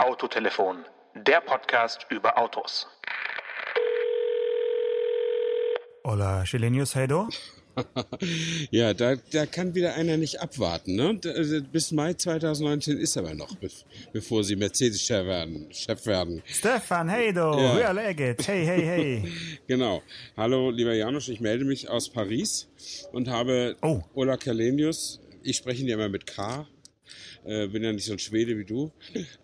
Autotelefon, der Podcast über Autos. Hola, Chilenius, hey do. ja, da, da kann wieder einer nicht abwarten. Ne? Also bis Mai 2019 ist aber noch, bevor sie Mercedes-Chef werden, Chef werden. Stefan, hey do, ja. hör Legit, hey, hey, hey. genau. Hallo, lieber Janusz, ich melde mich aus Paris und habe oh. Ola Kalenius, ich spreche ihn ja immer mit K, äh, bin ja nicht so ein Schwede wie du,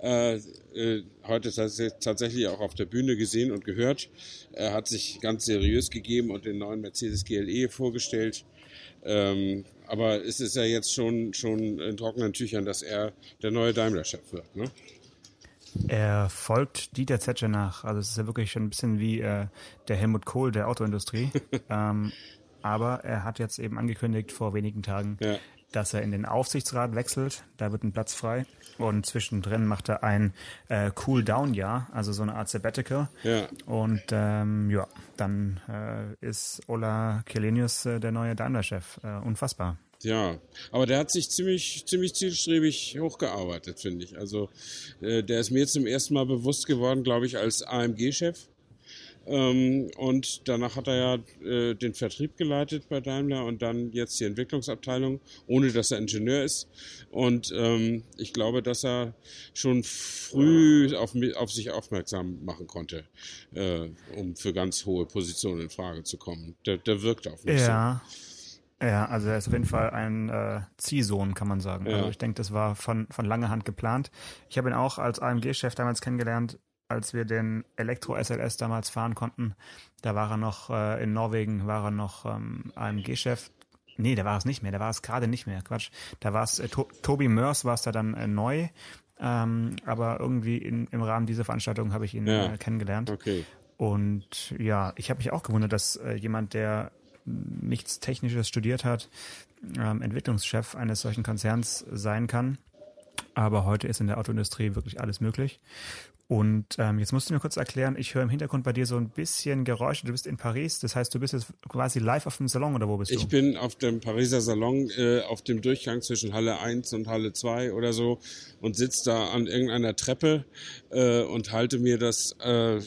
äh, äh, heute tatsächlich auch auf der Bühne gesehen und gehört. Er hat sich ganz seriös gegeben und den neuen Mercedes GLE vorgestellt. Ähm, aber es ist ja jetzt schon, schon in trockenen Tüchern, dass er der neue Daimler-Chef wird. Ne? Er folgt Dieter Zetsche nach. Also es ist ja wirklich schon ein bisschen wie äh, der Helmut Kohl der Autoindustrie. ähm, aber er hat jetzt eben angekündigt vor wenigen Tagen, ja dass er in den Aufsichtsrat wechselt. Da wird ein Platz frei. Und zwischendrin macht er ein äh, Cool-Down-Jahr, also so eine Art Sabbatical. Ja. Und ähm, ja, dann äh, ist Ola Kelenius äh, der neue Daimler-Chef. Äh, unfassbar. Ja, aber der hat sich ziemlich, ziemlich zielstrebig hochgearbeitet, finde ich. Also äh, der ist mir zum ersten Mal bewusst geworden, glaube ich, als AMG-Chef. Ähm, und danach hat er ja äh, den Vertrieb geleitet bei Daimler und dann jetzt die Entwicklungsabteilung, ohne dass er Ingenieur ist. Und ähm, ich glaube, dass er schon früh auf, auf sich aufmerksam machen konnte, äh, um für ganz hohe Positionen in Frage zu kommen. Der, der wirkt auf mich ja. so. Ja, also er ist auf jeden Fall ein äh, Ziehsohn, kann man sagen. Ja. Also ich denke, das war von, von langer Hand geplant. Ich habe ihn auch als AMG-Chef damals kennengelernt als wir den Elektro SLS damals fahren konnten, da war er noch äh, in Norwegen, war er noch ähm, AMG-Chef. Nee, da war es nicht mehr, da war es gerade nicht mehr. Quatsch. Da war es, äh, to Tobi Mörs war es da dann äh, neu. Ähm, aber irgendwie in, im Rahmen dieser Veranstaltung habe ich ihn ja. äh, kennengelernt. Okay. Und ja, ich habe mich auch gewundert, dass äh, jemand, der nichts Technisches studiert hat, ähm, Entwicklungschef eines solchen Konzerns sein kann. Aber heute ist in der Autoindustrie wirklich alles möglich. Und ähm, jetzt musst du mir kurz erklären, ich höre im Hintergrund bei dir so ein bisschen Geräusche. Du bist in Paris, das heißt, du bist jetzt quasi live auf dem Salon oder wo bist du? Ich bin auf dem Pariser Salon, äh, auf dem Durchgang zwischen Halle 1 und Halle 2 oder so und sitze da an irgendeiner Treppe äh, und halte mir das äh,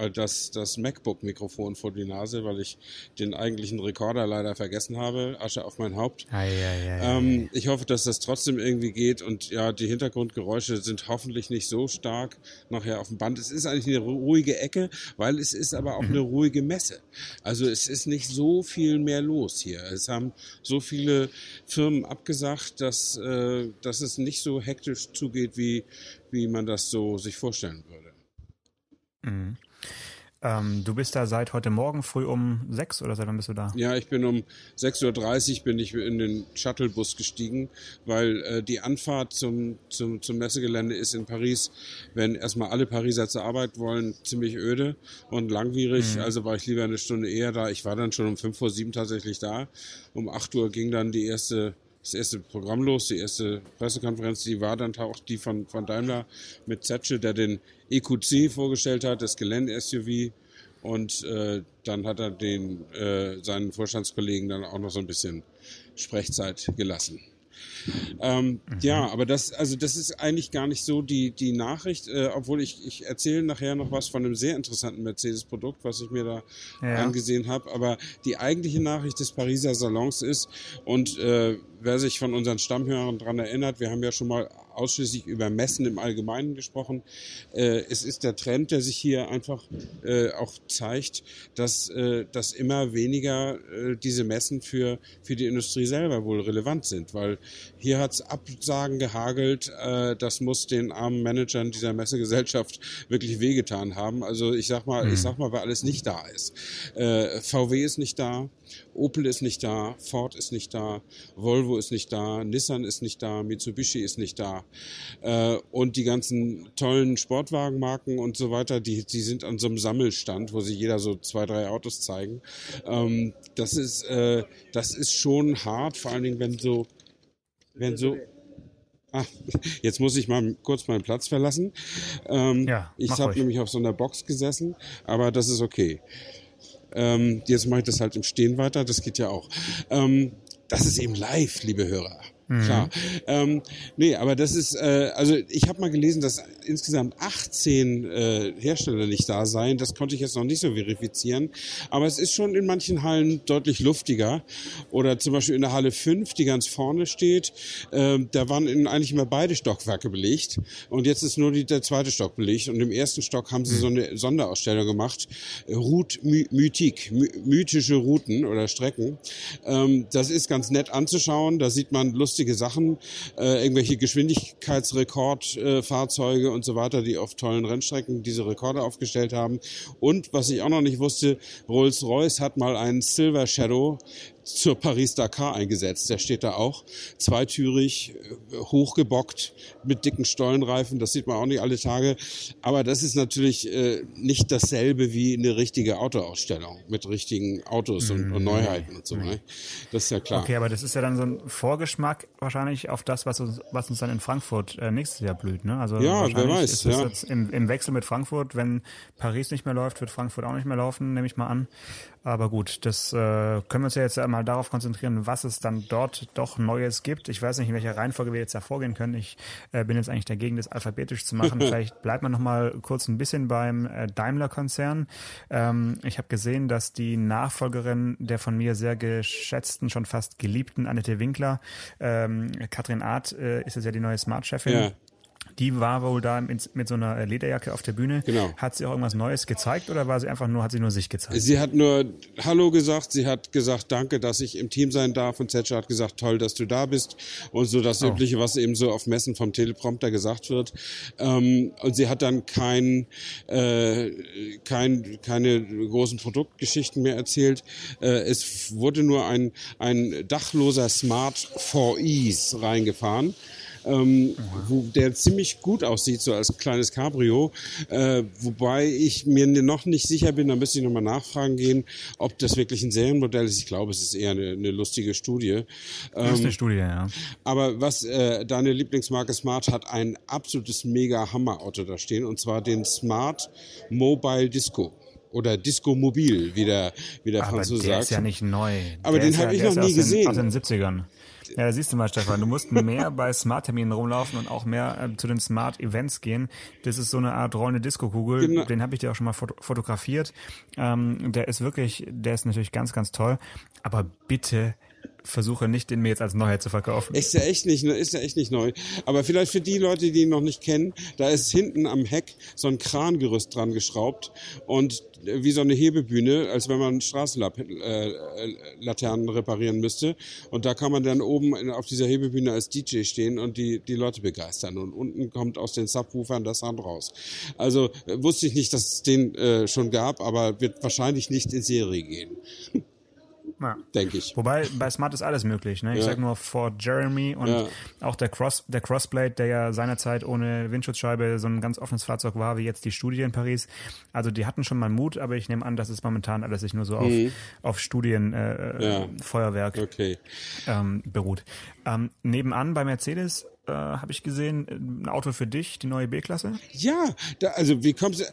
äh, das, das MacBook-Mikrofon vor die Nase, weil ich den eigentlichen Rekorder leider vergessen habe. Asche auf mein Haupt. Ei, ei, ei, ähm, ich hoffe, dass das trotzdem irgendwie geht und ja, die Hintergrundgeräusche sind hoffentlich nicht so stark nachher auf dem Band. Es ist eigentlich eine ruhige Ecke, weil es ist aber auch mhm. eine ruhige Messe. Also es ist nicht so viel mehr los hier. Es haben so viele Firmen abgesagt, dass, äh, dass es nicht so hektisch zugeht, wie, wie man das so sich vorstellen würde. Mhm. Ähm, du bist da seit heute Morgen früh um sechs oder seit wann bist du da? Ja, ich bin um 6.30 Uhr bin ich in den Shuttlebus gestiegen, weil äh, die Anfahrt zum, zum, zum Messegelände ist in Paris, wenn erstmal alle Pariser zur Arbeit wollen, ziemlich öde und langwierig. Mhm. Also war ich lieber eine Stunde eher da. Ich war dann schon um fünf vor sieben tatsächlich da. Um acht Uhr ging dann die erste das erste Programm los, die erste Pressekonferenz, die war dann auch die von, von Daimler mit Zetsche, der den EQC vorgestellt hat, das Gelände-SUV. Und äh, dann hat er den, äh, seinen Vorstandskollegen dann auch noch so ein bisschen Sprechzeit gelassen. Ähm, mhm. Ja, aber das, also das ist eigentlich gar nicht so die, die Nachricht, äh, obwohl ich, ich erzähle nachher noch was von einem sehr interessanten Mercedes-Produkt, was ich mir da ja. angesehen habe. Aber die eigentliche Nachricht des Pariser Salons ist, und äh, wer sich von unseren Stammhörern dran erinnert, wir haben ja schon mal ausschließlich über Messen im Allgemeinen gesprochen. Äh, es ist der Trend, der sich hier einfach äh, auch zeigt, dass, äh, dass immer weniger äh, diese Messen für, für die Industrie selber wohl relevant sind, weil hier hat's Absagen gehagelt. Äh, das muss den armen Managern dieser Messegesellschaft wirklich wehgetan haben. Also ich sag mal, mhm. ich sag mal, wer alles nicht da ist. Äh, VW ist nicht da. Opel ist nicht da, Ford ist nicht da, Volvo ist nicht da, Nissan ist nicht da, Mitsubishi ist nicht da. Äh, und die ganzen tollen Sportwagenmarken und so weiter, die, die sind an so einem Sammelstand, wo sie jeder so zwei, drei Autos zeigen. Ähm, das ist, äh, das ist schon hart, vor allen Dingen, wenn so, wenn so, Ah, jetzt muss ich mal kurz meinen Platz verlassen. Ähm, ja, ich habe nämlich auf so einer Box gesessen, aber das ist okay. Ähm, jetzt mache ich das halt im Stehen weiter, das geht ja auch. Ähm, das ist eben live, liebe Hörer. Klar. Ähm, nee, aber das ist, äh, also ich habe mal gelesen, dass insgesamt 18 äh, Hersteller nicht da seien. Das konnte ich jetzt noch nicht so verifizieren. Aber es ist schon in manchen Hallen deutlich luftiger. Oder zum Beispiel in der Halle 5, die ganz vorne steht, äh, da waren in, eigentlich immer beide Stockwerke belegt. Und jetzt ist nur die, der zweite Stock belegt. Und im ersten Stock haben sie so eine Sonderausstellung gemacht. Route My Mythique, my mythische Routen oder Strecken. Ähm, das ist ganz nett anzuschauen. Da sieht man lustig lustige Sachen, äh, irgendwelche Geschwindigkeitsrekordfahrzeuge äh, und so weiter, die auf tollen Rennstrecken diese Rekorde aufgestellt haben. Und was ich auch noch nicht wusste, Rolls-Royce hat mal einen Silver Shadow zur Paris-Dakar eingesetzt. Der steht da auch, zweitürig, äh, hochgebockt mit dicken Stollenreifen. Das sieht man auch nicht alle Tage. Aber das ist natürlich äh, nicht dasselbe wie eine richtige Autoausstellung mit richtigen Autos und, und mhm. Neuheiten und so. Ne? Das ist ja klar. Okay, aber das ist ja dann so ein Vorgeschmack wahrscheinlich auf das, was uns, was uns dann in Frankfurt äh, nächstes Jahr blüht. Ne? Also ja, wer weiß. Ist ja. jetzt im, im Wechsel mit Frankfurt, wenn Paris nicht mehr läuft, wird Frankfurt auch nicht mehr laufen, nehme ich mal an. Aber gut, das äh, können wir uns ja jetzt einmal darauf konzentrieren, was es dann dort doch Neues gibt. Ich weiß nicht, in welcher Reihenfolge wir jetzt da vorgehen können. Ich äh, bin jetzt eigentlich dagegen, das alphabetisch zu machen. Vielleicht bleibt man noch mal kurz ein bisschen beim äh, Daimler-Konzern. Ähm, ich habe gesehen, dass die Nachfolgerin der von mir sehr geschätzten, schon fast geliebten Annette Winkler, ähm, Katrin Art, äh, ist jetzt ja die neue Smart-Chefin. Ja die war wohl da mit, mit so einer Lederjacke auf der Bühne. Genau. Hat sie auch irgendwas Neues gezeigt oder war sie einfach nur, hat sie nur sich gezeigt? Sie hat nur Hallo gesagt, sie hat gesagt, danke, dass ich im Team sein darf und Zetscher hat gesagt, toll, dass du da bist und so das oh. Übliche, was eben so auf Messen vom Teleprompter gesagt wird. Ähm, und sie hat dann kein, äh, kein, keine großen Produktgeschichten mehr erzählt. Äh, es wurde nur ein, ein dachloser Smart 4E's reingefahren ähm, wo der ziemlich gut aussieht, so als kleines Cabrio. Äh, wobei ich mir noch nicht sicher bin, da müsste ich nochmal nachfragen gehen, ob das wirklich ein Serienmodell ist. Ich glaube, es ist eher eine, eine lustige Studie. Ähm, ähm, Studie, ja. Aber was äh, deine Lieblingsmarke Smart hat ein absolutes mega Hammer-Auto da stehen, und zwar den Smart Mobile Disco oder Disco Mobil, wie der, wie der Aber Franzose der sagt. ist ja nicht neu. Aber der den habe ja, ich noch nie gesehen. Den, aus den 70ern. Ja, siehst du mal, Stefan, du musst mehr bei Smart-Terminen rumlaufen und auch mehr äh, zu den Smart-Events gehen. Das ist so eine Art rollende Disco-Kugel. Genau. Den habe ich dir auch schon mal foto fotografiert. Ähm, der ist wirklich, der ist natürlich ganz, ganz toll. Aber bitte versuche nicht, den mir jetzt als Neuheit zu verkaufen. Ist ja echt nicht, ist ja echt nicht neu. Aber vielleicht für die Leute, die ihn noch nicht kennen, da ist hinten am Heck so ein Krangerüst dran geschraubt und wie so eine Hebebühne, als wenn man Straßenlaternen reparieren müsste. Und da kann man dann oben auf dieser Hebebühne als DJ stehen und die, die Leute begeistern. Und unten kommt aus den Subwoofern das Sound raus. Also wusste ich nicht, dass es den äh, schon gab, aber wird wahrscheinlich nicht in Serie gehen. Ja. Denke ich. Wobei bei Smart ist alles möglich. Ne? Ich ja. sag nur Ford Jeremy und ja. auch der Cross, der Crossblade, der ja seinerzeit ohne Windschutzscheibe so ein ganz offenes Fahrzeug war, wie jetzt die Studie in Paris. Also die hatten schon mal Mut, aber ich nehme an, dass es momentan alles sich nur so auf, mhm. auf Studienfeuerwerk äh, okay. ähm, beruht. Ähm, nebenan bei Mercedes äh, habe ich gesehen, ein Auto für dich, die neue B-Klasse? Ja, da, also wie kommst du,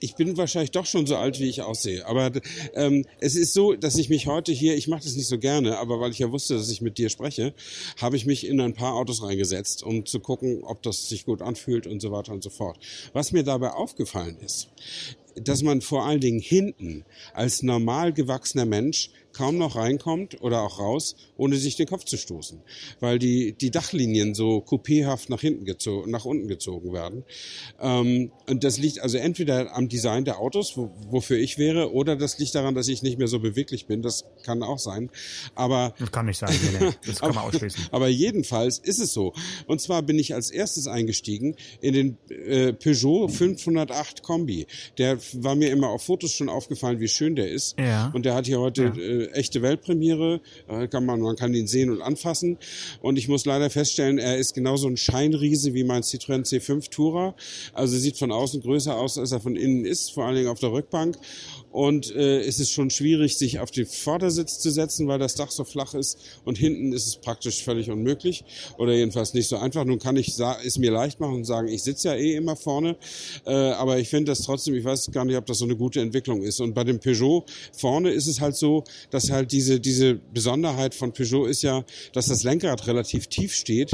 ich bin wahrscheinlich doch schon so alt, wie ich aussehe. Aber ähm, es ist so, dass ich mich heute hier, ich mache das nicht so gerne, aber weil ich ja wusste, dass ich mit dir spreche, habe ich mich in ein paar Autos reingesetzt, um zu gucken, ob das sich gut anfühlt und so weiter und so fort. Was mir dabei aufgefallen ist, dass man vor allen Dingen hinten als normal gewachsener Mensch kaum noch reinkommt oder auch raus, ohne sich den Kopf zu stoßen, weil die, die Dachlinien so coupéhaft nach hinten gezogen, nach unten gezogen werden. Ähm, und das liegt also entweder am Design der Autos, wo, wofür ich wäre, oder das liegt daran, dass ich nicht mehr so beweglich bin. Das kann auch sein. Aber das kann nicht sein. Nee. Das kann man ausschließen. aber jedenfalls ist es so. Und zwar bin ich als erstes eingestiegen in den äh, Peugeot 508 Kombi. Der war mir immer auf Fotos schon aufgefallen, wie schön der ist. Ja. Und der hat hier heute ja. äh, echte Weltpremiere. Kann man, man kann ihn sehen und anfassen. Und ich muss leider feststellen, er ist genauso ein Scheinriese wie mein Citroën C5 Tourer. Also sieht von außen größer aus, als er von innen ist, vor allen Dingen auf der Rückbank. Und äh, es ist schon schwierig, sich auf den Vordersitz zu setzen, weil das Dach so flach ist. Und hinten ist es praktisch völlig unmöglich oder jedenfalls nicht so einfach. Nun kann ich es mir leicht machen und sagen, ich sitze ja eh immer vorne. Äh, aber ich finde das trotzdem, ich weiß gar nicht, ob das so eine gute Entwicklung ist. Und bei dem Peugeot vorne ist es halt so, dass halt diese, diese Besonderheit von Peugeot ist ja, dass das Lenkrad relativ tief steht,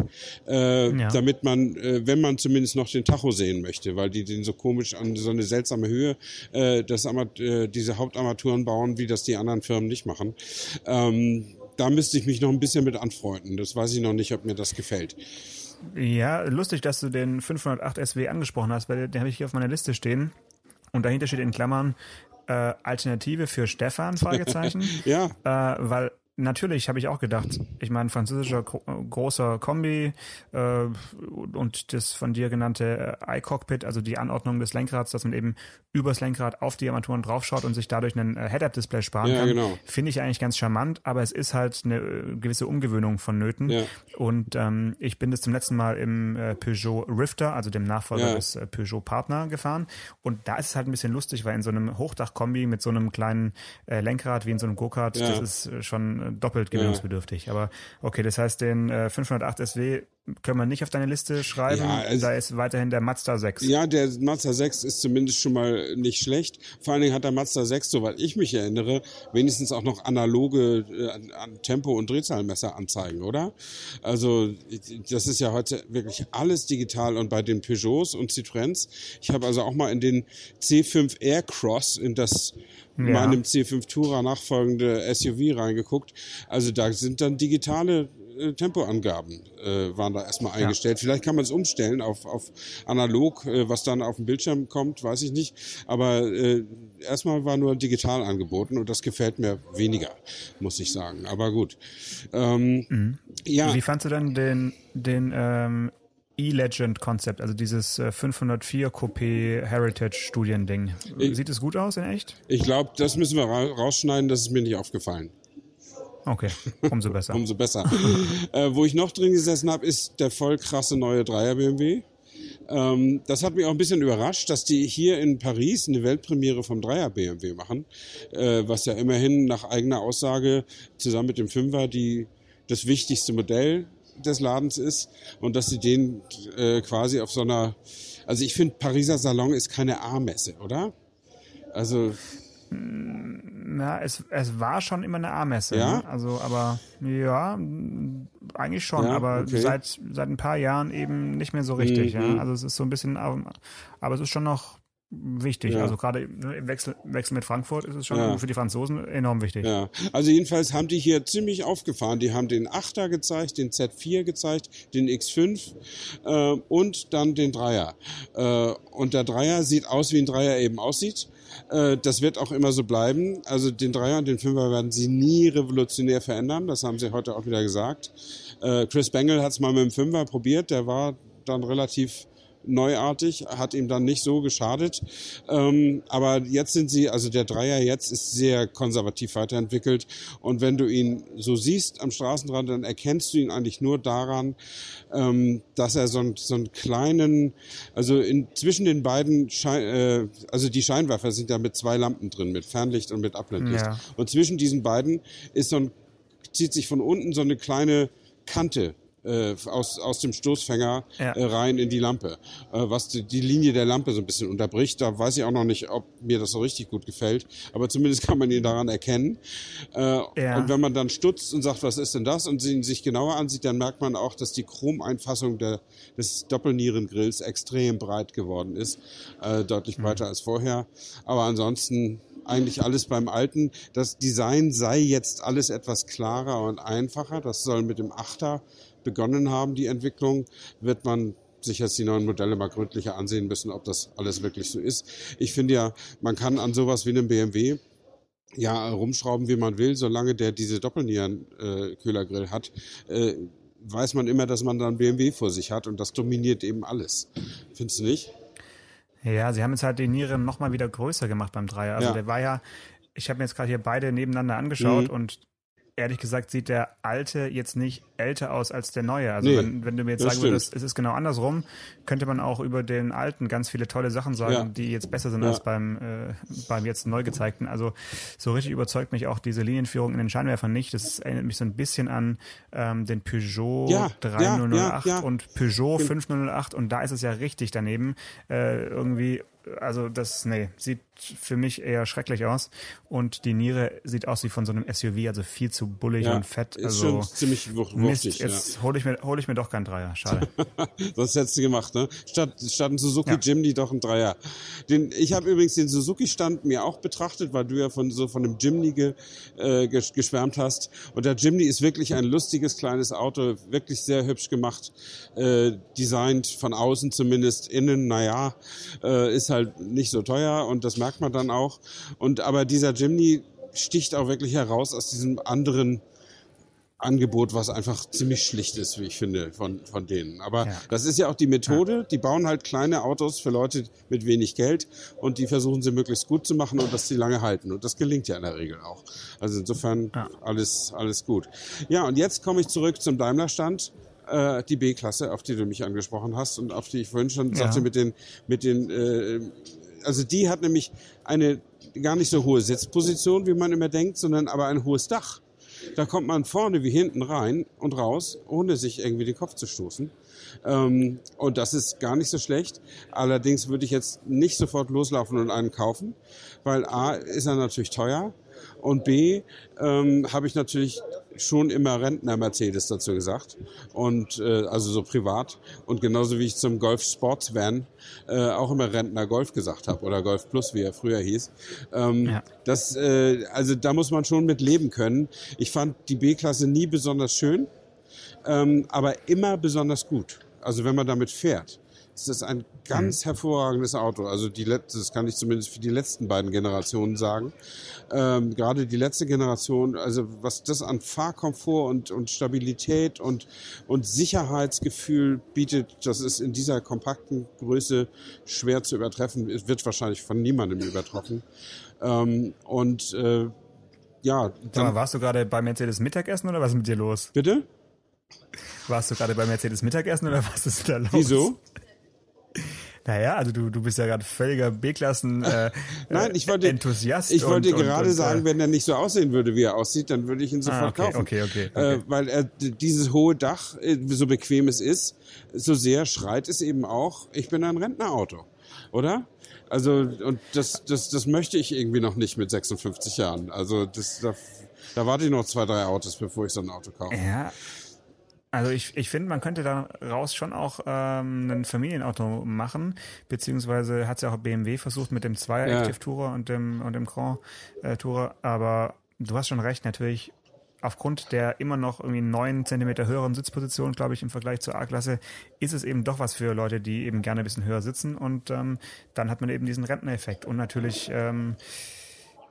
äh, ja. damit man, äh, wenn man zumindest noch den Tacho sehen möchte, weil die den so komisch an so eine seltsame Höhe, äh, das Amat äh, diese Hauptarmaturen bauen, wie das die anderen Firmen nicht machen. Ähm, da müsste ich mich noch ein bisschen mit anfreunden. Das weiß ich noch nicht, ob mir das gefällt. Ja, lustig, dass du den 508 SW angesprochen hast, weil den habe ich hier auf meiner Liste stehen. Und dahinter steht in Klammern äh, Alternative für Stefan, Fragezeichen. ja. Äh, weil Natürlich, habe ich auch gedacht. Ich meine, französischer großer Kombi äh, und das von dir genannte äh, iCockpit, also die Anordnung des Lenkrads, dass man eben übers Lenkrad auf die Armaturen draufschaut und sich dadurch ein äh, Head-Up-Display sparen ja, kann, genau. finde ich eigentlich ganz charmant, aber es ist halt eine äh, gewisse Umgewöhnung vonnöten. Ja. Und ähm, ich bin das zum letzten Mal im äh, Peugeot Rifter, also dem Nachfolger ja. des äh, Peugeot Partner, gefahren. Und da ist es halt ein bisschen lustig, weil in so einem Hochdach-Kombi mit so einem kleinen äh, Lenkrad wie in so einem Go-Kart, das ist äh, schon doppelt gewöhnungsbedürftig. Ja. Aber okay, das heißt, den äh, 508 SW können wir nicht auf deine Liste schreiben. Ja, also, da ist weiterhin der Mazda 6. Ja, der Mazda 6 ist zumindest schon mal nicht schlecht. Vor allen Dingen hat der Mazda 6, soweit ich mich erinnere, wenigstens auch noch analoge äh, an Tempo- und Drehzahlmesser anzeigen, oder? Also das ist ja heute wirklich alles digital und bei den Peugeots und Citroëns. Ich habe also auch mal in den C5 Aircross, in das ja. meinem C5 Tourer nachfolgende SUV reingeguckt. Also da sind dann digitale äh, Tempoangaben äh, waren da erstmal eingestellt. Ja. Vielleicht kann man es umstellen auf, auf analog, äh, was dann auf dem Bildschirm kommt, weiß ich nicht. Aber äh, erstmal war nur digital angeboten und das gefällt mir weniger, muss ich sagen. Aber gut. Ähm, mhm. ja. Wie fandst du dann den, den ähm, E-Legend-Konzept, also dieses 504 Coupé Heritage Studiending. Sieht es gut aus in echt? Ich glaube, das müssen wir rausschneiden, das ist mir nicht aufgefallen. Okay, umso besser. umso besser. äh, wo ich noch drin gesessen habe, ist der voll krasse neue Dreier BMW. Ähm, das hat mich auch ein bisschen überrascht, dass die hier in Paris eine Weltpremiere vom Dreier BMW machen, äh, was ja immerhin nach eigener Aussage zusammen mit dem Fünfer die das wichtigste Modell des Ladens ist und dass sie den äh, quasi auf so einer, also ich finde Pariser Salon ist keine A-Messe, oder? Also na, es, es war schon immer eine A-Messe. Ja? Ne? Also, aber ja, eigentlich schon, ja, aber okay. seit, seit ein paar Jahren eben nicht mehr so richtig. Mhm. Ja? Also es ist so ein bisschen, aber es ist schon noch wichtig. Ja. Also gerade im Wechsel, Wechsel mit Frankfurt ist es schon ja. für die Franzosen enorm wichtig. Ja, also jedenfalls haben die hier ziemlich aufgefahren. Die haben den 8er gezeigt, den Z4 gezeigt, den X5 äh, und dann den Dreier. Äh, und der Dreier sieht aus, wie ein Dreier eben aussieht. Äh, das wird auch immer so bleiben. Also den Dreier und den Fünfer werden sie nie revolutionär verändern. Das haben sie heute auch wieder gesagt. Äh, Chris Bengel hat es mal mit dem Fünfer probiert. Der war dann relativ neuartig, hat ihm dann nicht so geschadet. Ähm, aber jetzt sind sie, also der Dreier jetzt ist sehr konservativ weiterentwickelt. Und wenn du ihn so siehst am Straßenrand, dann erkennst du ihn eigentlich nur daran, ähm, dass er so, ein, so einen kleinen, also in, zwischen den beiden, Schein, äh, also die Scheinwerfer sind ja mit zwei Lampen drin, mit Fernlicht und mit Abblendlicht. Ja. Und zwischen diesen beiden ist so ein, zieht sich von unten so eine kleine Kante äh, aus, aus dem Stoßfänger ja. äh, rein in die Lampe, äh, was die, die, Linie der Lampe so ein bisschen unterbricht. Da weiß ich auch noch nicht, ob mir das so richtig gut gefällt, aber zumindest kann man ihn daran erkennen. Äh, ja. Und wenn man dann stutzt und sagt, was ist denn das, und ihn sich genauer ansieht, dann merkt man auch, dass die Chromeinfassung der, des Doppelnierengrills extrem breit geworden ist, äh, deutlich breiter mhm. als vorher. Aber ansonsten eigentlich alles beim Alten. Das Design sei jetzt alles etwas klarer und einfacher. Das soll mit dem Achter begonnen haben, die Entwicklung, wird man sich jetzt die neuen Modelle mal gründlicher ansehen müssen, ob das alles wirklich so ist. Ich finde ja, man kann an sowas wie einem BMW ja rumschrauben, wie man will, solange der diese Doppelnieren-Kühlergrill äh, hat. Äh, weiß man immer, dass man dann BMW vor sich hat und das dominiert eben alles. Findest du nicht? Ja, sie haben jetzt halt die Nieren nochmal wieder größer gemacht beim Dreier. Also ja. der war ja, ich habe mir jetzt gerade hier beide nebeneinander angeschaut mhm. und ehrlich gesagt sieht der alte jetzt nicht älter aus als der neue. Also Nee, wenn, wenn du mir jetzt sagen würdest, es ist genau andersrum, könnte man auch über den alten ganz viele tolle Sachen sagen, Ja. die jetzt besser sind Ja. als beim, äh, beim jetzt neu gezeigten. Also so richtig überzeugt mich auch diese Linienführung in den Scheinwerfern nicht. Das erinnert mich so ein bisschen an ähm, den Peugeot Ja, 3008 ja, ja. und Peugeot 5008 und da ist es ja richtig daneben. Äh, irgendwie, also das, nee, sieht für mich eher schrecklich aus. Und die Niere sieht aus wie von so einem SUV, also viel zu bullig Ja, und fett. ist Also schon ziemlich wuch- Mist, wuchtig. jetzt hole ich, mir, hol ich mir doch keinen Dreier. Schade. Das hättest du gemacht, ne? Statt, statt ein Suzuki Ja. Jimny doch ein Dreier. Den, ich habe übrigens den Suzuki-Stand mir auch betrachtet, weil du ja von so von dem Jimny ge, äh, ges- geschwärmt hast. Und der Jimny ist wirklich ein lustiges kleines Auto, wirklich sehr hübsch gemacht, äh, designt von außen zumindest, innen, naja, äh, ist halt nicht so teuer und das merkt man dann auch. Und aber dieser Jimny sticht auch wirklich heraus aus diesem anderen Angebot, was einfach ziemlich schlicht ist, wie ich finde, von, von denen. Aber Ja. das ist ja auch die Methode. Die bauen halt kleine Autos für Leute mit wenig Geld und die versuchen sie möglichst gut zu machen und dass sie lange halten. Und das gelingt ja in der Regel auch. Also insofern Ja. alles, alles gut. Ja, und jetzt komme ich zurück zum Daimler-Stand. Äh, die B-Klasse, auf die du mich angesprochen hast und auf die ich vorhin schon Ja. sagte mit den, mit den, äh, also die hat nämlich eine gar nicht so hohe Sitzposition, wie man immer denkt, sondern aber ein hohes Dach. Da kommt man vorne wie hinten rein und raus, ohne sich irgendwie den Kopf zu stoßen. Ähm, und das ist gar nicht so schlecht. Allerdings würde ich jetzt nicht sofort loslaufen und einen kaufen, weil A ist er natürlich teuer und B ähm, habe ich natürlich schon immer Rentner Mercedes dazu gesagt und äh, also so privat und genauso wie ich zum Golf Sports Van äh, auch immer Rentner Golf gesagt habe oder Golf Plus wie er früher hieß. Ähm, Ja. Das äh, also da muss man schon mit leben können. Ich fand die B-Klasse nie besonders schön, ähm, aber immer besonders gut. Also wenn man damit fährt, ist das ein ganz hervorragendes Auto. Also die letzte, das kann ich zumindest für die letzten beiden Generationen sagen. Ähm, gerade die letzte Generation, also was das an Fahrkomfort und, und Stabilität und, und Sicherheitsgefühl bietet, das ist in dieser kompakten Größe schwer zu übertreffen. Es wird wahrscheinlich von niemandem übertroffen. Ähm, und äh, ja, Sag mal, warst du gerade bei Mercedes Mittagessen oder was ist mit dir los? bitte? Warst du gerade bei Mercedes Mittagessen oder was ist da los? Wieso? Naja, also du, du bist ja gerade völliger B-Klassen äh, Nein, ich wollte, Enthusiast. ich wollte und, gerade und, und, sagen, äh, wenn er nicht so aussehen würde, wie er aussieht, dann würde ich ihn sofort Ah, okay, kaufen. okay, okay, Äh, okay. weil er dieses hohe Dach, äh, so bequem es ist, so sehr schreit es eben auch, ich bin ein Rentnerauto. Oder? Also, und das, das, das möchte ich irgendwie noch nicht mit 56 Jahren. Also, das, da, da warte ich noch zwei, drei Autos, bevor ich so ein Auto kaufe. Ja. Also ich, ich finde, man könnte daraus schon auch ähm, ein Familienauto machen, beziehungsweise hat es ja auch BMW versucht mit dem Zweier Ja. Active Tourer und dem und dem Grand äh, Tourer, aber du hast schon recht, natürlich aufgrund der immer noch irgendwie neun Zentimeter höheren Sitzposition, glaube ich, im Vergleich zur A-Klasse, ist es eben doch was für Leute, die eben gerne ein bisschen höher sitzen. Und ähm, dann hat man eben diesen Rentnereffekt und natürlich ähm,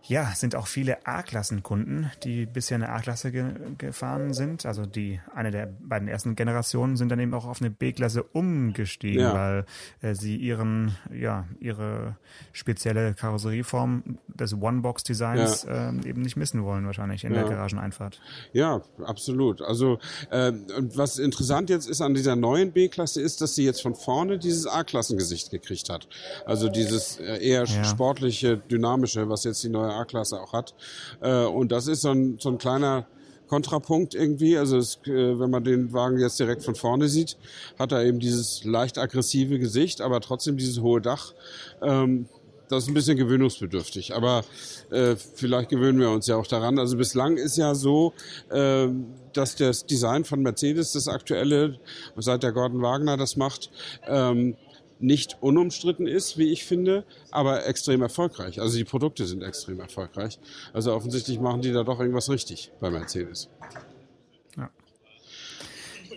ja, sind auch viele A-Klassenkunden, die bisher eine A-Klasse ge gefahren sind. Also die eine der beiden ersten Generationen sind dann eben auch auf eine B-Klasse umgestiegen, Ja. weil äh, sie ihren, ja, ihre spezielle Karosserieform des One-Box-Designs ähm, eben nicht missen wollen, wahrscheinlich in der Ja. Garageneinfahrt. Ja, absolut. Also und was interessant jetzt ist an dieser neuen B-Klasse ist, dass sie jetzt von vorne dieses A-Klassengesicht gekriegt hat. Also dieses äh, eher Ja. sportliche, dynamische, was jetzt die neue A-Klasse auch hat. Äh, und das ist so ein, so ein kleiner Kontrapunkt irgendwie. Also es, äh, wenn man den Wagen jetzt direkt von vorne sieht, hat er eben dieses leicht aggressive Gesicht, aber trotzdem dieses hohe Dach. Ähm, das ist ein bisschen gewöhnungsbedürftig, aber äh, vielleicht gewöhnen wir uns ja auch daran. Also bislang ist ja so, äh, dass das Design von Mercedes, das aktuelle, seit der Gordon Wagner das macht, ähm, nicht unumstritten ist, wie ich finde, aber extrem erfolgreich. Also die Produkte sind extrem erfolgreich. Also offensichtlich machen die da doch irgendwas richtig bei Mercedes.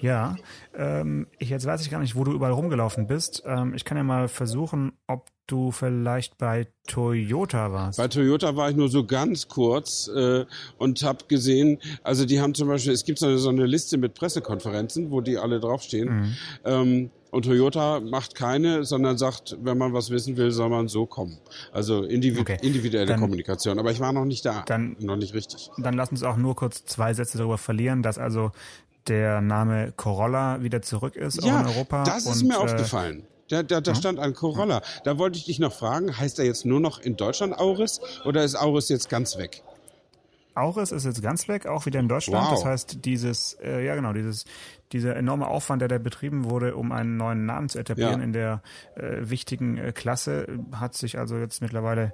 Ja, ähm, ich, jetzt weiß ich gar nicht, wo du überall rumgelaufen bist. Ähm, ich kann ja mal versuchen, ob du vielleicht bei Toyota warst. Bei Toyota war ich nur so ganz kurz äh, und habe gesehen, also die haben zum Beispiel, es gibt so eine, so eine Liste mit Pressekonferenzen, wo die alle draufstehen. Ähm, und Toyota macht keine, sondern sagt, wenn man was wissen will, soll man so kommen. Also individu Okay. individuelle Dann- Kommunikation. Aber ich war noch nicht da. Dann- noch nicht richtig. dann lass uns auch nur kurz zwei Sätze darüber verlieren, dass also der Name Corolla wieder zurück ist ja, auch in Europa. Das ist und, mir äh, aufgefallen. Da, da, da stand ein Corolla. Da wollte ich dich noch fragen, heißt er jetzt nur noch in Deutschland Auris oder ist Auris jetzt ganz weg? Auris ist jetzt ganz weg, auch wieder in Deutschland. Wow. Das heißt, dieses, äh, ja genau, dieses, dieser enorme Aufwand, der da betrieben wurde, um einen neuen Namen zu etablieren Ja. in der äh, wichtigen äh, Klasse, hat sich also jetzt mittlerweile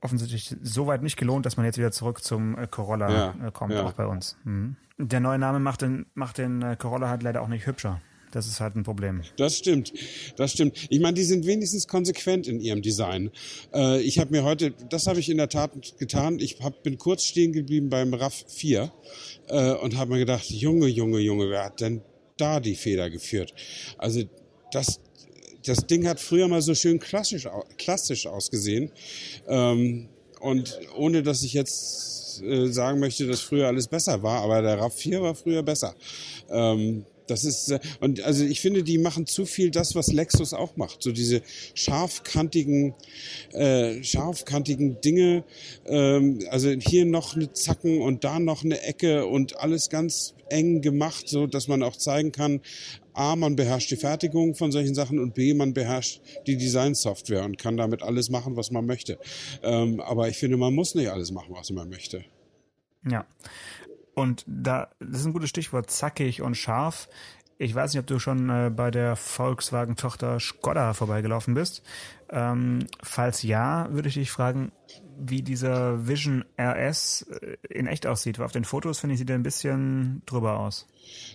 offensichtlich so weit nicht gelohnt, dass man jetzt wieder zurück zum äh, Corolla Ja, äh, kommt, ja. auch bei uns. Mhm. Der neue Name macht den, macht den äh, Corolla halt leider auch nicht hübscher. Das ist halt ein Problem. Das stimmt, das stimmt. Ich meine, die sind wenigstens konsequent in ihrem Design. Äh, ich habe mir heute, das habe ich in der Tat getan. Ich hab, bin kurz stehen geblieben beim RAV 4 äh, und habe mir gedacht, Junge, Junge, Junge, wer hat denn da die Feder geführt? Also das, das Ding hat früher mal so schön klassisch, klassisch ausgesehen. Ähm, und ohne dass ich jetzt äh, sagen möchte, dass früher alles besser war, aber der RAV 4 war früher besser. Ähm, das ist äh, und also ich finde, die machen zu viel das, was Lexus auch macht. So diese scharfkantigen, äh, scharfkantigen Dinge. Ähm, also hier noch eine Zacken und da noch eine Ecke und alles ganz eng gemacht, so dass man auch zeigen kann, A, man beherrscht die Fertigung von solchen Sachen und B, man beherrscht die Designsoftware und kann damit alles machen, was man möchte. Ähm, aber ich finde, man muss nicht alles machen, was man möchte. Ja. Und da, das ist ein gutes Stichwort, zackig und scharf. Ich weiß nicht, ob du schon äh, bei der Volkswagen-Tochter Skoda vorbeigelaufen bist. Ähm, falls ja, würde ich dich fragen, wie dieser Vision RS äh, in echt aussieht. Weil auf den Fotos finde ich, sieht er ein bisschen drüber aus.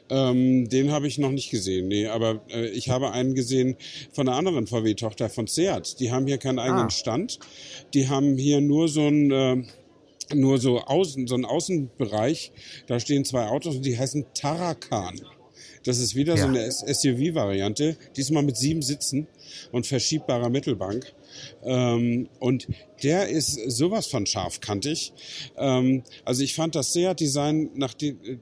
Ähm, den habe ich noch nicht gesehen, nee, aber äh, ich habe einen gesehen von einer anderen VW-Tochter von Seat. Die haben hier keinen eigenen Ah. Stand. Die haben hier nur so ein äh, nur so außen, so einen Außenbereich. Da stehen zwei Autos und die heißen Tarakan. Das ist wieder so Ja. eine S- SUV-Variante, diesmal mit sieben Sitzen und verschiebbarer Mittelbank. Ähm, und der ist sowas von scharfkantig. Ähm, also ich fand das Seat-Design nach den, äh,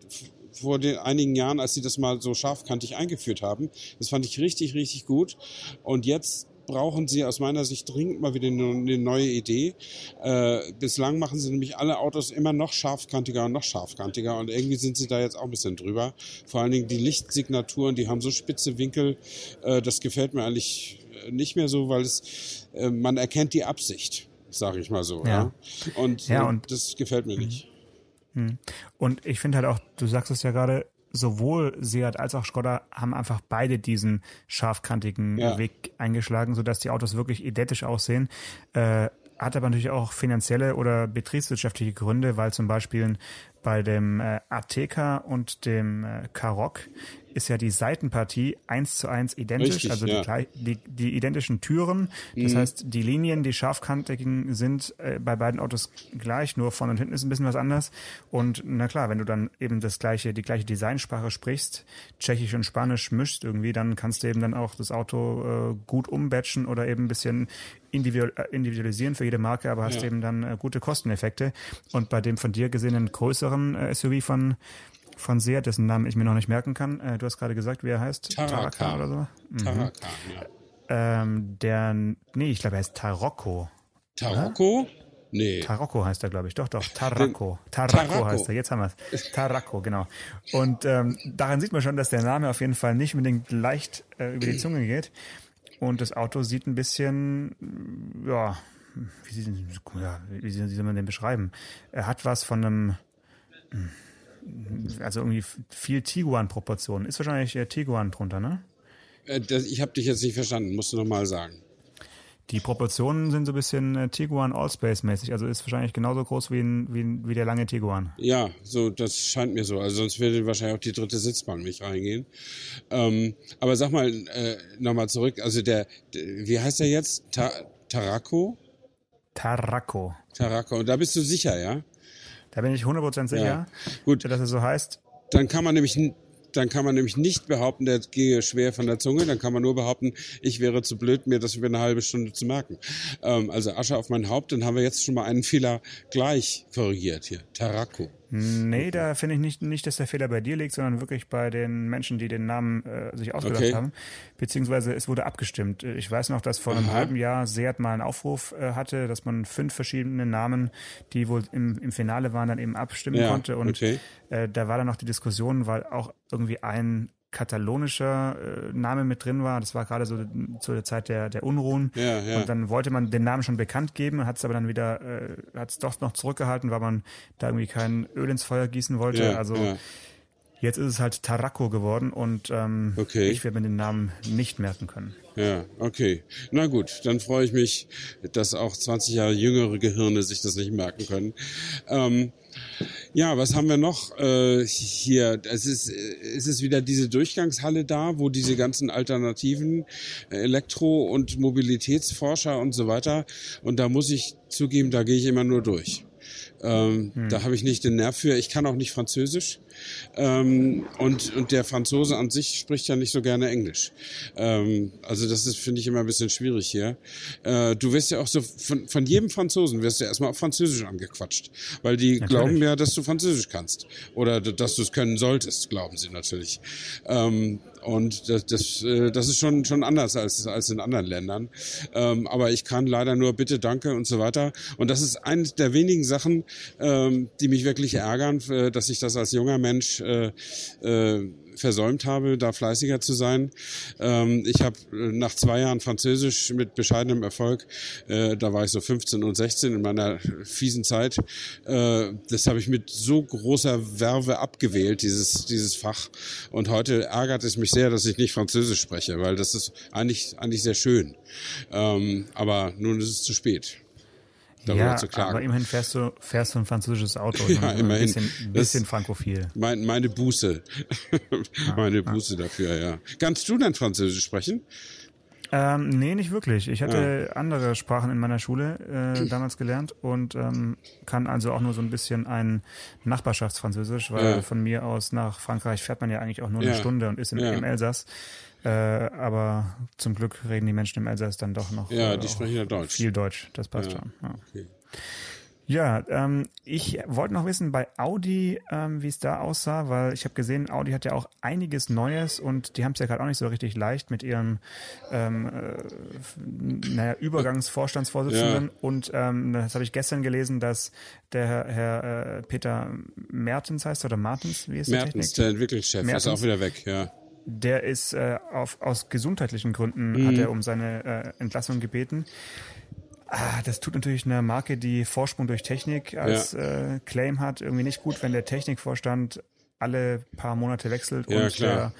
vor den einigen Jahren, als sie das mal so scharfkantig eingeführt haben, das fand ich richtig, richtig gut. Und jetzt brauchen sie aus meiner Sicht dringend mal wieder eine, neue Idee. Äh, bislang machen sie nämlich alle Autos immer noch scharfkantiger und noch scharfkantiger und irgendwie sind sie da jetzt auch ein bisschen drüber. Vor allen Dingen die Lichtsignaturen, die haben so spitze Winkel, äh, das gefällt mir eigentlich äh, nicht mehr so, weil es äh, man erkennt die Absicht, sage ich mal so. Ja. Ja. Und, Ja, äh, und- das gefällt mir nicht. Und ich finde halt auch, du sagst es ja gerade, sowohl Seat als auch Skoda haben einfach beide diesen scharfkantigen Ja. Weg eingeschlagen, sodass die Autos wirklich identisch aussehen. Äh, hat aber natürlich auch finanzielle oder betriebswirtschaftliche Gründe, weil zum Beispiel bei dem äh, Ateca und dem äh, Karoq ist ja die Seitenpartie eins zu eins identisch, Richtig, also ja. die, die, die identischen Türen. Das heißt, die Linien, die scharfkantigen sind äh, bei beiden Autos gleich, nur vorne und hinten ist ein bisschen was anders. Und na klar, wenn du dann eben das gleiche, die gleiche Designsprache sprichst, Tschechisch und Spanisch mischst irgendwie, dann kannst du eben dann auch das Auto äh, gut umbatchen oder eben ein bisschen individual, äh, individualisieren für jede Marke, aber hast Ja. eben dann äh, gute Kosteneffekte. Und bei dem von dir gesehenen größeren äh, SUV von von Seat, dessen Namen ich mir noch nicht merken kann. Äh, du hast gerade gesagt, wie er heißt. Tarakan. oder so. Mhm. Tarakan, ja. Ähm, der, nee, ich glaube, er heißt Tarocco. Tarocco? Nee. Tarocco heißt er, glaube ich. Doch, doch. Tarraco. Tarraco heißt er, jetzt haben wir es. Tarraco, genau. Und ähm, daran sieht man schon, dass der Name auf jeden Fall nicht unbedingt leicht äh, über die Zunge geht. Und das Auto sieht ein bisschen, ja, wie, sieht, ja, wie soll man den beschreiben? Er hat was von einem, also irgendwie viel Tiguan-Proportionen. Ist wahrscheinlich äh, Tiguan drunter, ne? Äh, das, ich habe dich jetzt nicht verstanden, musst du nochmal sagen. Die Proportionen sind so ein bisschen äh, Tiguan Allspace-mäßig, also ist wahrscheinlich genauso groß wie, ein, wie, ein, wie der lange Tiguan. Ja, so, das scheint mir so. Also sonst würde wahrscheinlich auch die dritte Sitzbank nicht reingehen. Ähm, aber sag mal, äh, nochmal zurück. Also der, der, wie heißt der jetzt? Ta Taraco? Tarraco. Taraco. Und da bist du sicher, ja? Da bin ich 100% sicher, Ja. Gut, dass es so heißt. dann kann man nämlich dann kann man nämlich nicht behaupten, der gehe schwer von der Zunge. Dann kann man nur behaupten, ich wäre zu blöd, mir das über eine halbe Stunde zu merken. Ähm, also Asche auf mein Haupt, dann haben wir jetzt schon mal einen Fehler gleich korrigiert hier. Taraco. Nee, da finde ich nicht, nicht, dass der Fehler bei dir liegt, sondern wirklich bei den Menschen, die den Namen äh, sich ausgedacht Okay. haben. Beziehungsweise es wurde abgestimmt. Ich weiß noch, dass vor einem Aha. halben Jahr Seat mal einen Aufruf äh, hatte, dass man fünf verschiedene Namen, die wohl im, im Finale waren, dann eben abstimmen Ja, konnte. Und okay. äh, da war dann noch die Diskussion, weil auch irgendwie ein katalonischer äh, Name mit drin war. Das war gerade so zu der Zeit der, der Unruhen. Ja, ja. Und dann wollte man den Namen schon bekannt geben, hat es aber dann wieder, äh, hat es doch noch zurückgehalten, weil man da irgendwie kein Öl ins Feuer gießen wollte. Ja, also jetzt ist es halt Tarako geworden und ähm, Okay. ich werde mir den Namen nicht merken können. Ja, okay. Na gut, dann freue ich mich, dass auch 20 Jahre jüngere Gehirne sich das nicht merken können. Ähm, ja, was haben wir noch äh, hier? Es ist, es ist wieder diese Durchgangshalle da, wo diese ganzen alternativen äh, Elektro- und Mobilitätsforscher und so weiter. Und da muss ich zugeben, da gehe ich immer nur durch. Ähm, Da habe ich nicht den Nerv für. Ich kann auch nicht Französisch. Ähm, und, und der Franzose an sich spricht ja nicht so gerne Englisch. Ähm, also das ist, finde ich, immer ein bisschen schwierig hier. Äh, du wirst ja auch so, von, von jedem Franzosen wirst du erstmal auf Französisch angequatscht. Weil die glauben ja, dass du Französisch kannst. Oder dass du es können solltest, glauben sie natürlich. Ähm, und das, das, äh, das ist schon, schon anders als, als in anderen Ländern. Ähm, aber ich kann leider nur bitte, danke und so weiter. Und das ist eine der wenigen Sachen, ähm, die mich wirklich ärgern, äh, dass ich das als junger Mensch äh, äh, versäumt habe, da fleißiger zu sein. Ähm, ich habe äh, nach zwei Jahren Französisch mit bescheidenem Erfolg, äh, da war ich so 15 und 16 in meiner fiesen Zeit, äh, das habe ich mit so großer Werbe abgewählt, dieses, dieses Fach. Und heute ärgert es mich sehr, dass ich nicht Französisch spreche, weil das ist eigentlich, eigentlich sehr schön. Ähm, aber nun ist es zu spät. Darüber ja, zu klagen. aber immerhin fährst du, fährst du ein französisches Auto. Ja, so ein immerhin. bisschen, bisschen frankophil. Mein, meine Buße. meine Buße dafür, ja. Kannst du denn Französisch sprechen? Ähm, nee, nicht wirklich. Ich hatte andere Sprachen in meiner Schule äh, damals gelernt und ähm, kann also auch nur so ein bisschen ein Nachbarschaftsfranzösisch, weil Ja. von mir aus nach Frankreich fährt man ja eigentlich auch nur Ja. eine Stunde und ist im, Ja. im Elsass. Äh, aber zum Glück reden die Menschen im Elsass dann doch noch Ja, äh, die auch sprechen ja Deutsch. viel Deutsch. Das passt Ja. schon. Ja. Okay. Ja, ähm, ich wollte noch wissen bei Audi, ähm, wie es da aussah, weil ich habe gesehen, Audi hat ja auch einiges Neues und die haben es ja gerade auch nicht so richtig leicht mit ihrem ähm, äh, naja, Übergangsvorstandsvorsitzenden und ähm, das habe ich gestern gelesen, dass der Herr, Herr äh, Peter Mertens heißt oder Martens, wie ist der Mertens, Technik? der Entwicklungschef, Mertens. ist auch wieder weg, ja. Der ist äh, auf, aus gesundheitlichen Gründen Mhm. hat er um seine äh, Entlassung gebeten. Ah, das tut natürlich einer Marke, die Vorsprung durch Technik als äh, Claim hat, irgendwie nicht gut, wenn der Technikvorstand alle paar Monate wechselt Ja, und klar. der,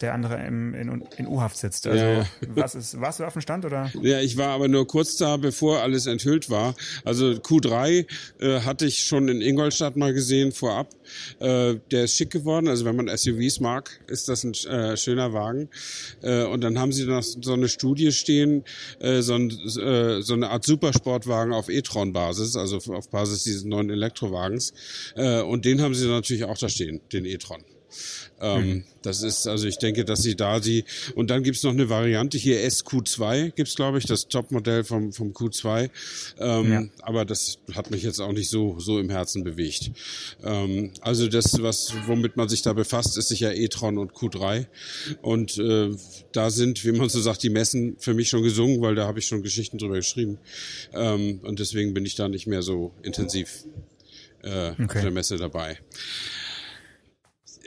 der andere im, in, in U-Haft sitzt. Also Ja, was ist, warst du auf dem Stand oder? Ja, ich war aber nur kurz da, bevor alles enthüllt war. Also Q3 äh, hatte ich schon in Ingolstadt mal gesehen vorab. Äh, der ist schick geworden. Also wenn man SUVs mag, ist das ein äh, schöner Wagen. Äh, und dann haben sie noch so eine Studie stehen, äh, so, ein, äh, so eine Art Supersportwagen auf e-tron-Basis, also auf Basis dieses neuen Elektrowagens. Äh, und den haben sie natürlich auch da stehen, den e-tron. Ähm, Das ist, also ich denke, dass sie da sie, und dann gibt's noch eine Variante, hier SQ2 gibt's glaube ich, das Topmodell vom, vom Q2. Ähm, Ja. Aber das hat mich jetzt auch nicht so, so im Herzen bewegt. Ähm, also das, was, womit man sich da befasst, ist sicher e-tron und Q3. Und äh, da sind, wie man so sagt, die Messen für mich schon gesungen, weil da habe ich schon Geschichten drüber geschrieben. Ähm, und deswegen bin ich da nicht mehr so intensiv äh, auf Okay. der Messe dabei.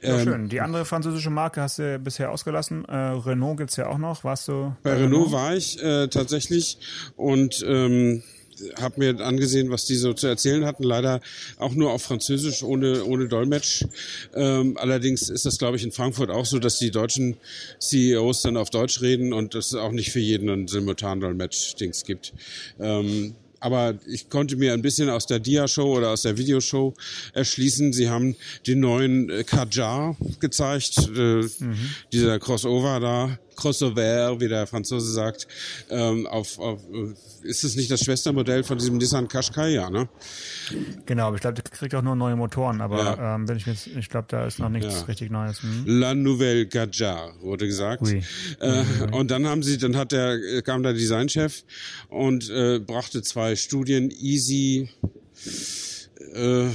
Ja, Ähm, schön. Die andere französische Marke hast du bisher ausgelassen. Äh, Renault gibt's ja auch noch. Warst du Bei Renault war ich äh, tatsächlich und ähm, habe mir angesehen, was die so zu erzählen hatten. Leider auch nur auf Französisch, ohne, ohne Dolmetsch. Ähm, allerdings ist das, glaube ich, in Frankfurt auch so, dass die deutschen CEOs dann auf Deutsch reden und es auch nicht für jeden ein Simultan-Dolmetsch-Dings gibt. Ähm, aber ich konnte mir ein bisschen aus der Dia-Show oder aus der Videoshow erschließen. Sie haben den neuen äh, Kajar gezeigt, äh, dieser Crossover da, Crossover, wie der Franzose sagt. Ähm, auf, auf, ist es nicht das Schwestermodell von diesem Nissan Qashqai, ja, ne? Genau, aber ich glaube, der kriegt auch nur neue Motoren, aber Ja. ähm, bin ich jetzt- ich glaube, da ist noch nichts Ja. richtig Neues. Hm? La Nouvelle Gadjar, wurde gesagt. Ui. Äh, und dann haben sie, dann hat der, kam der Designchef und äh, brachte zwei Studien, Easy, äh,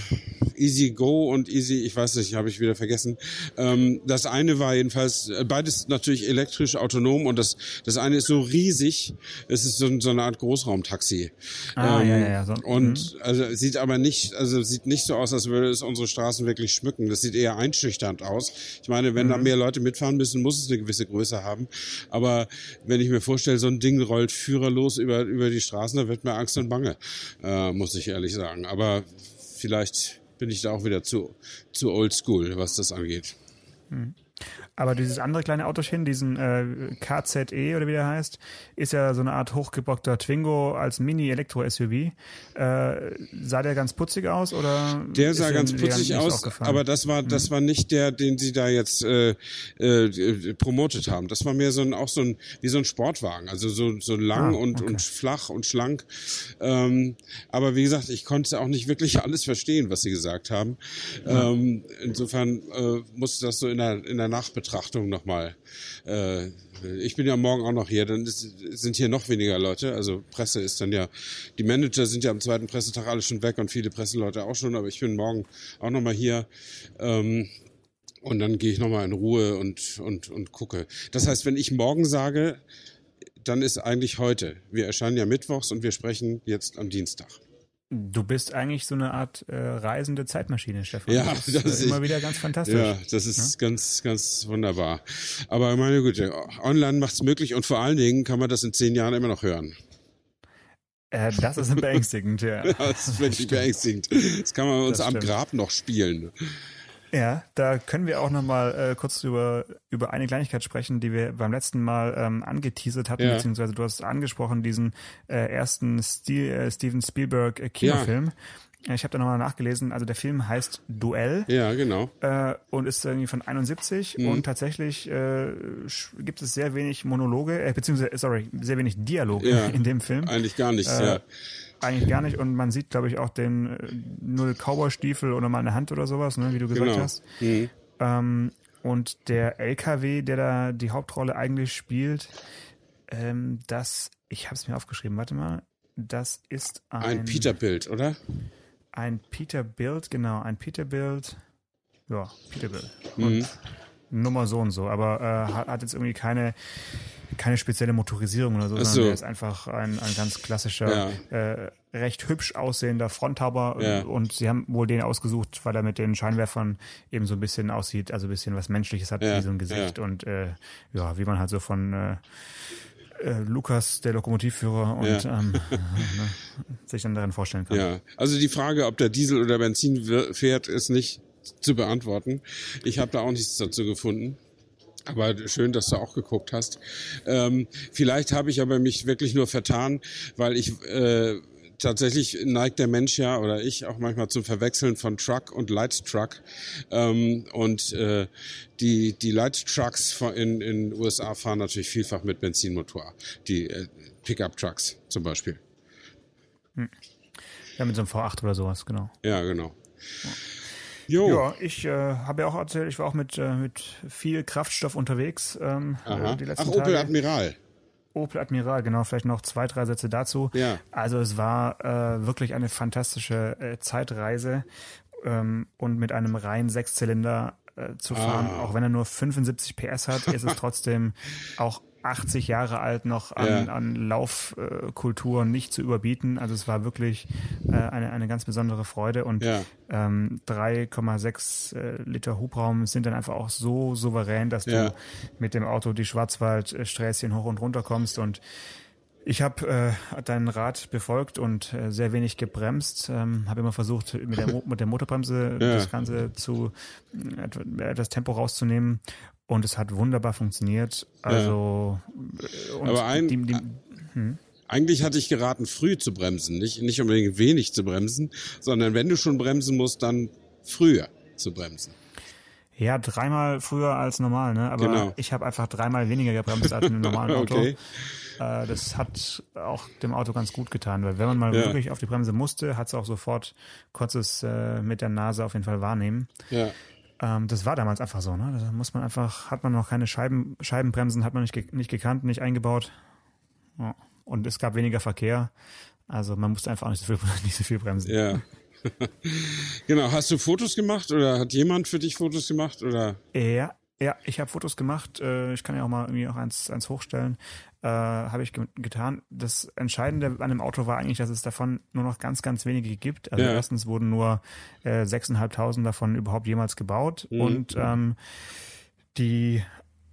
Easy Go und Easy, ich weiß nicht, habe ich wieder vergessen. Ähm, das eine war jedenfalls, äh, beides natürlich elektrisch, autonom und das, das eine ist so riesig, es ist so, so eine Art Großraumtaxi. Ah, ähm, ja, ja, ja. So, und mhm. also sieht aber nicht, also sieht nicht so aus, als würde es unsere Straßen wirklich schmücken. Das sieht eher einschüchternd aus. Ich meine, wenn mhm. da mehr Leute mitfahren müssen, muss es eine gewisse Größe haben. Aber wenn ich mir vorstelle, so ein Ding rollt führerlos über, über die Straßen, da wird mir Angst und Bange, äh, muss ich ehrlich sagen. Aber vielleicht bin ich da auch wieder zu, zu old school, was das angeht. Hm. Aber dieses andere kleine Autochen, diesen äh, KZE oder wie der heißt, ist ja so eine Art hochgebockter Twingo als Mini-Elektro-SUV. Äh, sah der ganz putzig aus oder? Der sah ganz putzig aus, aber das war das mhm. war nicht der, den sie da jetzt äh, äh, promotet haben. Das war mehr so ein auch so ein wie so ein Sportwagen, also so so lang ah, und okay. und flach und schlank. Ähm, aber wie gesagt, ich konnte auch nicht wirklich alles verstehen, was sie gesagt haben. Ähm, insofern äh, musste das so in der in der Nachbetrachtung nochmal. Äh, ich bin ja morgen auch noch hier, dann ist, sind hier noch weniger Leute. Also Presse ist dann ja, die Manager sind ja am zweiten Pressetag alle schon weg und viele Presseleute auch schon, aber ich bin morgen auch nochmal hier. Ähm, und dann gehe ich nochmal in Ruhe und, und, und gucke. Das heißt, wenn ich morgen sage, dann ist eigentlich heute. Wir erscheinen ja mittwochs und wir sprechen jetzt am Dienstag. Du bist eigentlich so eine Art äh, reisende Zeitmaschine, Stefan. Ja, das, das ist immer wieder ganz fantastisch. Ja, das ist ja? ganz, ganz wunderbar. Aber meine Güte, online macht es möglich und vor allen Dingen kann man das in zehn Jahren immer noch hören. Äh, das ist beängstigend, ja. das ist wirklich beängstigend. Das kann man uns am Grab noch spielen. Ja, da können wir auch noch mal äh, kurz über über eine Kleinigkeit sprechen, die wir beim letzten Mal ähm, angeteasert hatten, ja. beziehungsweise du hast angesprochen diesen äh, ersten Stil, äh, Steven Spielberg äh, Kinofilm. Ja. Ich habe da nochmal nachgelesen, also der Film heißt Duell. Ja, genau. Äh, und ist irgendwie von 71 mhm. und tatsächlich äh, gibt es sehr wenig Monologe, äh, beziehungsweise, sorry, sehr wenig Dialoge ja, in dem Film. Eigentlich gar nichts, äh, ja. Eigentlich gar nicht. Und man sieht, glaube ich, auch den äh, null Cowboy-Stiefel oder mal eine Hand oder sowas, ne, wie du gesagt genau. hast. Mhm. Ähm, und der LKW, der da die Hauptrolle eigentlich spielt, ähm, das, ich habe es mir aufgeschrieben, warte mal, das ist ein... Ein Peterbild, oder? Ein Peterbild, genau, ein Peterbild. Ja, Peterbild. Und mhm. Nummer so und so, aber äh, hat, hat jetzt irgendwie keine keine spezielle Motorisierung oder so, sondern so. der ist einfach ein, ein ganz klassischer, ja. äh, recht hübsch aussehender Fronthaber ja. und sie haben wohl den ausgesucht, weil er mit den Scheinwerfern eben so ein bisschen aussieht, also ein bisschen was Menschliches hat, ja. wie so ein Gesicht und äh, ja, wie man halt so von äh, Lukas, der Lokomotivführer, und ja. ähm, ne, sich dann darin vorstellen kann. Ja, also die Frage, ob der Diesel oder Benzin fährt, ist nicht zu beantworten. Ich habe da auch nichts dazu gefunden. Aber schön, dass du auch geguckt hast. Ähm, vielleicht habe ich aber mich wirklich nur vertan, weil ich äh, tatsächlich neigt der Mensch ja oder ich auch manchmal zum Verwechseln von Truck und Light Truck. Ähm, und äh, die, die Light Trucks in den USA fahren natürlich vielfach mit Benzinmotor. Die äh, Pickup Trucks zum Beispiel. Hm. Ja, mit so einem V8 oder sowas, genau. Ja, genau. Ja. Jo. Ja, ich äh, habe ja auch erzählt, ich war auch mit, äh, mit viel Kraftstoff unterwegs ähm, äh, die letzten Ach, Opel Tage. Admiral. Opel Admiral, genau, vielleicht noch zwei, drei Sätze dazu. Ja. Also es war äh, wirklich eine fantastische äh, Zeitreise ähm, und mit einem reinen Sechszylinder äh, zu fahren, ah. auch wenn er nur 75 PS hat, ist es trotzdem auch 80 Jahre alt noch an, ja. an Laufkultur nicht zu überbieten. Also es war wirklich äh, eine, eine ganz besondere Freude und ja. ähm, 3,6 äh, Liter Hubraum sind dann einfach auch so souverän, dass ja. du mit dem Auto die Schwarzwaldsträßchen hoch und runter kommst und ich habe äh, deinen Rat befolgt und äh, sehr wenig gebremst. Ähm, habe immer versucht, mit der, Mo mit der Motorbremse ja. das Ganze zu äh, etwas Tempo rauszunehmen und es hat wunderbar funktioniert. Also, ja. aber ein, die, die, hm? eigentlich hatte ich geraten, früh zu bremsen, nicht nicht unbedingt wenig zu bremsen, sondern wenn du schon bremsen musst, dann früher zu bremsen. Ja, dreimal früher als normal, ne? Aber genau. ich habe einfach dreimal weniger gebremst als in einem normalen Auto. okay. Äh, das hat auch dem Auto ganz gut getan, weil wenn man mal ja. wirklich auf die Bremse musste, hat es auch sofort kurzes äh, mit der Nase auf jeden Fall wahrnehmen. Ja. Ähm, das war damals einfach so, ne? Da muss man einfach, hat man noch keine Scheiben, Scheibenbremsen, hat man nicht, ge nicht gekannt, nicht eingebaut. Ja. Und es gab weniger Verkehr. Also man musste einfach auch nicht so viel, nicht so viel bremsen. Ja. genau, hast du Fotos gemacht oder hat jemand für dich Fotos gemacht oder? Ja, ja, ich habe Fotos gemacht. Äh, ich kann ja auch mal irgendwie auch eins, eins hochstellen. Äh, habe ich ge getan. Das Entscheidende an dem Auto war eigentlich, dass es davon nur noch ganz, ganz wenige gibt. Also ja. erstens wurden nur äh, 6.500 davon überhaupt jemals gebaut mhm. und ähm, die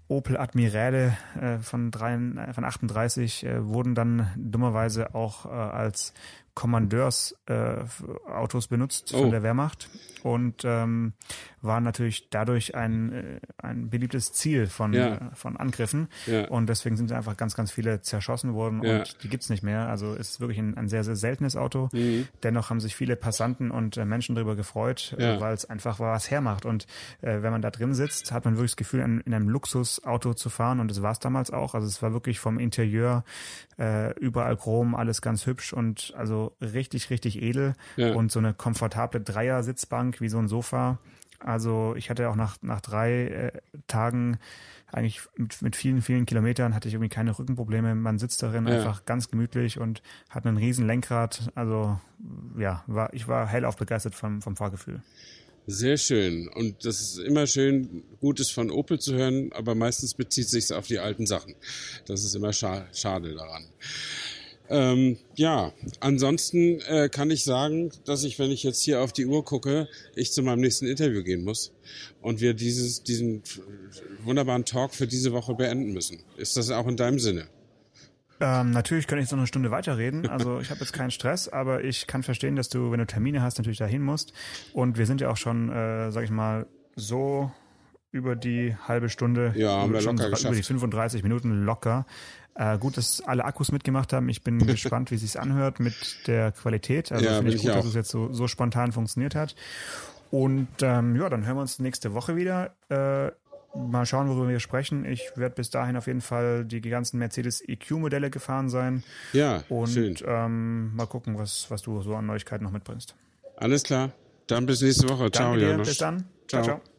Opel Admirale äh, von, drei, äh, von 38 äh, wurden dann dummerweise auch äh, als Kommandeursautos äh, benutzt oh. von der Wehrmacht und ähm, waren natürlich dadurch ein, äh, ein beliebtes Ziel von, ja. äh, von Angriffen. Ja. Und deswegen sind einfach ganz, ganz viele zerschossen worden ja. und die gibt's nicht mehr. Also es ist wirklich ein, ein sehr, sehr seltenes Auto. Mhm. Dennoch haben sich viele Passanten und äh, Menschen darüber gefreut, äh, weil es einfach was hermacht. Und äh, wenn man da drin sitzt, hat man wirklich das Gefühl, in, in einem Luxusauto zu fahren. Und das war es damals auch. Also es war wirklich vom Interieur äh, überall Chrom, alles ganz hübsch und also richtig, richtig edel ja. und so eine komfortable Dreier-Sitzbank wie so ein Sofa. Also ich hatte auch nach, nach drei äh, Tagen eigentlich mit, mit vielen, vielen Kilometern hatte ich irgendwie keine Rückenprobleme. Man sitzt darin ja. einfach ganz gemütlich und hat einen riesen Lenkrad. Also ja, war, ich war hellauf begeistert vom, vom Fahrgefühl. Sehr schön. Und das ist immer schön, Gutes von Opel zu hören, aber meistens bezieht sich auf die alten Sachen. Das ist immer scha schade daran. Ähm, ja, ansonsten äh, kann ich sagen, dass ich, wenn ich jetzt hier auf die Uhr gucke, ich zu meinem nächsten Interview gehen muss und wir dieses, diesen wunderbaren Talk für diese Woche beenden müssen. Ist das auch in deinem Sinne? Ähm, natürlich könnte ich noch eine Stunde weiterreden. Also ich habe jetzt keinen Stress, aber ich kann verstehen, dass du, wenn du Termine hast, natürlich dahin musst. Und wir sind ja auch schon, äh, sag ich mal, so über die halbe Stunde, ja, haben wir locker geschafft. über die 35 Minuten locker. Äh, gut, dass alle Akkus mitgemacht haben. Ich bin gespannt, wie es sich anhört mit der Qualität. Also ja, finde ich gut, auch. dass es jetzt so, so spontan funktioniert hat. Und ähm, ja, dann hören wir uns nächste Woche wieder. Äh, mal schauen, worüber wir sprechen. Ich werde bis dahin auf jeden Fall die ganzen Mercedes EQ-Modelle gefahren sein. Ja, und schön. Ähm, mal gucken, was, was du so an Neuigkeiten noch mitbringst. Alles klar. Dann bis nächste Woche. Ciao, Danke dir. Janusz. Bis dann. Ciao. ciao. ciao.